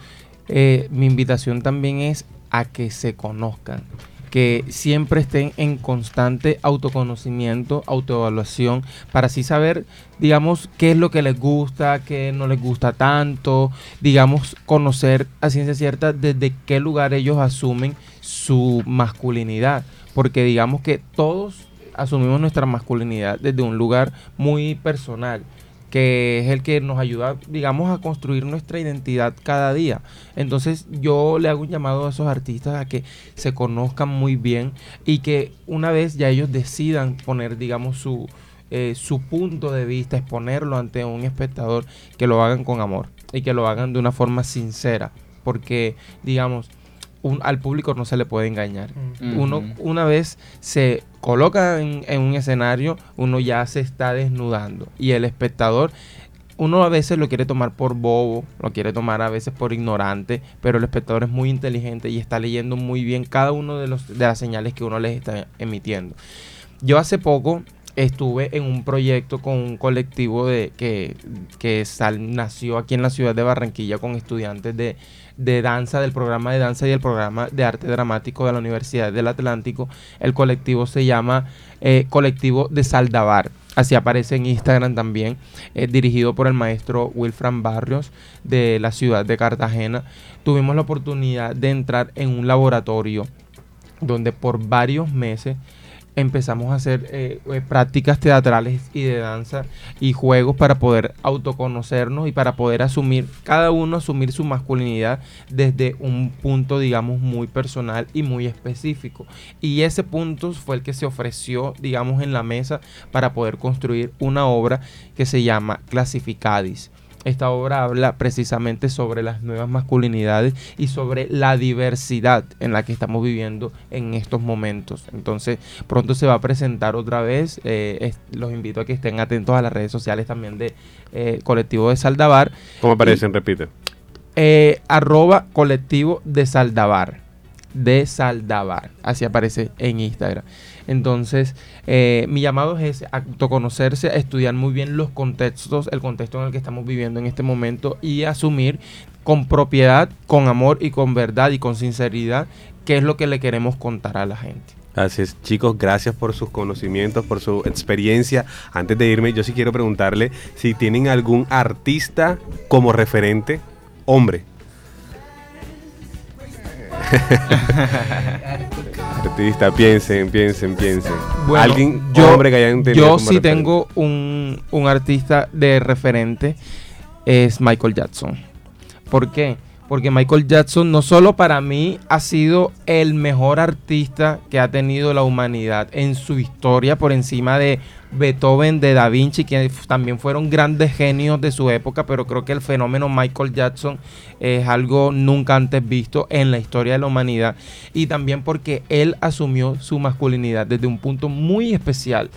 eh, mi invitación también es a que se conozcan, que siempre estén en constante autoconocimiento, autoevaluación, para así saber, digamos, qué es lo que les gusta, qué no les gusta tanto, digamos, conocer a ciencia cierta desde qué lugar ellos asumen su masculinidad, porque digamos que todos asumimos nuestra masculinidad desde un lugar muy personal que es el que nos ayuda, digamos, a construir nuestra identidad cada día. Entonces yo le hago un llamado a esos artistas a que se conozcan muy bien y que una vez ya ellos decidan poner, digamos, su, eh, su punto de vista, exponerlo ante un espectador, que lo hagan con amor y que lo hagan de una forma sincera, porque, digamos, un- al público no se le puede engañar. Uno, una vez se coloca en, en un escenario, uno ya se está desnudando. Y el espectador, uno a veces lo quiere tomar por bobo, lo quiere tomar a veces por ignorante, pero el espectador es muy inteligente y está leyendo muy bien cada uno de, los, de las señales que uno les está emitiendo. Yo hace poco estuve en un proyecto con un colectivo de que, que sal- nació aquí en la ciudad de Barranquilla con estudiantes de, de danza, del programa de danza y el programa de arte dramático de la Universidad del Atlántico. El colectivo se llama eh, Colectivo de Saldabar. Así aparece en Instagram también, eh, dirigido por el maestro Wilfran Barrios de la ciudad de Cartagena. Tuvimos la oportunidad de entrar en un laboratorio donde por varios meses empezamos a hacer eh, eh, prácticas teatrales y de danza y juegos para poder autoconocernos y para poder asumir, cada uno asumir su masculinidad desde un punto, digamos, muy personal y muy específico. Y ese punto fue el que se ofreció, digamos, en la mesa para poder construir una obra que se llama Clasificadis. Esta obra habla precisamente sobre las nuevas masculinidades y sobre la diversidad en la que estamos viviendo en estos momentos. Entonces, pronto se va a presentar otra vez. eh, es- los invito a que estén atentos a las redes sociales también de eh, Colectivo de Saldabar. ¿Cómo aparecen? Repite. Eh, arroba colectivo de Saldabar. De Saldabar. Así aparece en Instagram. Entonces, eh, mi llamado es autoconocerse, a estudiar muy bien los contextos, el contexto en el que estamos viviendo en este momento y asumir con propiedad, con amor y con verdad y con sinceridad qué es lo que le queremos contar a la gente. Así es, chicos, gracias por sus conocimientos, por su experiencia. Antes de irme, yo sí quiero preguntarle si tienen algún artista como referente, hombre. *laughs* artista, piensen, piensen, piensen. Bueno, Alguien, yo, hombre que hayan tenido yo sí referente. tengo un, un artista de referente, es Michael Jackson. ¿Por qué? Porque Michael Jackson no solo para mí ha sido el mejor artista que ha tenido la humanidad en su historia por encima de Beethoven, de Da Vinci, que también fueron grandes genios de su época, pero creo que el fenómeno Michael Jackson es algo nunca antes visto en la historia de la humanidad. Y también porque él asumió su masculinidad desde un punto muy especial.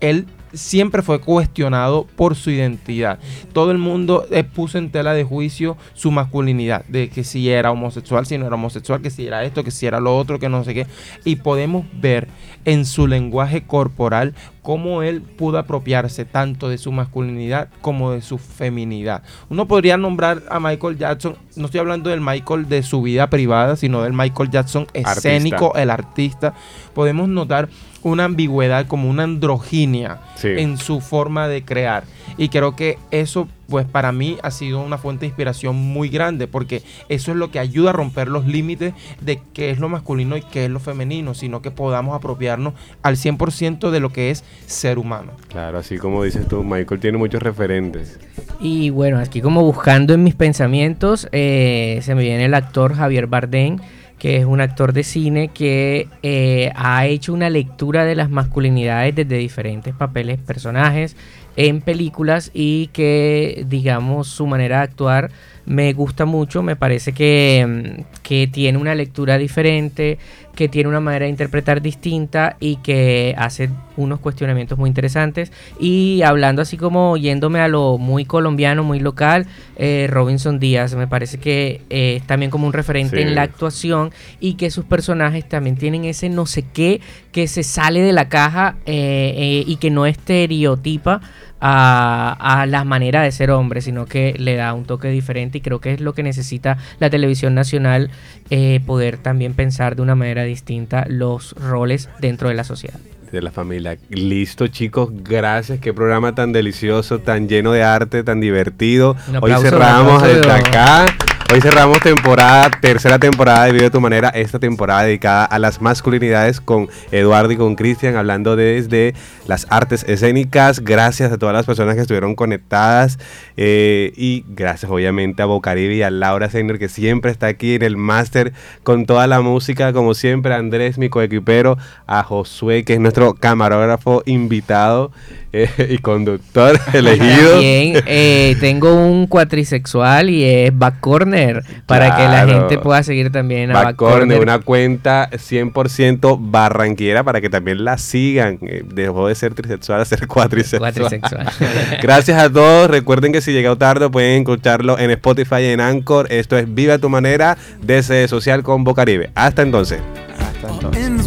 Él siempre fue cuestionado por su identidad. Todo el mundo eh, puso en tela de juicio su masculinidad, de que si era homosexual, si no era homosexual, que si era esto, que si era lo otro, que no sé qué. Y podemos ver en su lenguaje corporal cómo él pudo apropiarse tanto de su masculinidad como de su feminidad. Uno podría nombrar a Michael Jackson, no estoy hablando del Michael de su vida privada, sino del Michael Jackson escénico, el artista. Podemos notar una ambigüedad, como una androginia Sí. en su forma de crear. Y creo que eso, pues para mí ha sido una fuente de inspiración muy grande, porque eso es lo que ayuda a romper los límites de qué es lo masculino y qué es lo femenino, sino que podamos apropiarnos al 100% de lo que es ser humano. Claro, así como dices tú, Michael tiene muchos referentes. Y bueno, aquí como buscando en mis pensamientos, eh, se me viene el actor Javier Bardem, que es un actor de cine que eh, ha hecho una lectura de las masculinidades desde diferentes papeles, personajes en películas y que, digamos, su manera de actuar me gusta mucho, me parece que, mm, que tiene una lectura diferente, que tiene una manera de interpretar distinta y que hace unos cuestionamientos muy interesantes. Y hablando así como yéndome a lo muy colombiano, muy local, eh, Robinson Díaz me parece que eh, es también como un referente Sí. en la actuación y que sus personajes también tienen ese no sé qué que se sale de la caja eh, y que no estereotipa a, a la manera de ser hombre, sino que le da un toque diferente y creo que es lo que necesita la televisión nacional, eh, poder también pensar de una manera distinta los roles dentro de la sociedad. de la familia. Listo, chicos, gracias. Qué programa tan delicioso, tan lleno de arte, tan divertido. Hoy cerramos desde acá. Hoy cerramos temporada, tercera temporada de Vive de tu manera, esta temporada dedicada a las masculinidades con Eduardo y con Cristian, hablando desde las artes escénicas. Gracias a todas las personas que estuvieron conectadas eh, y gracias obviamente a Bocaribe y a Laura Seiner que siempre está aquí en el máster con toda la música, como siempre, a Andrés, mi coequipero, a Josué, que es nuestro camarógrafo invitado eh, *laughs* y conductor *laughs* elegido. También eh, tengo un cuatrisexual y es Back Corner para que la gente pueda seguir también a Back Back Corner, Corner. una cuenta 100% barranquera para que también la sigan. Eh, Dejó de ser trisexual a ser cuatrisexual. Cuatrisexual. *laughs* Gracias a todos. Recuerden que si llegó tarde pueden escucharlo en Spotify y en Anchor. Esto es Viva tu manera de ser social con Bocaribe. Hasta entonces. Hasta entonces.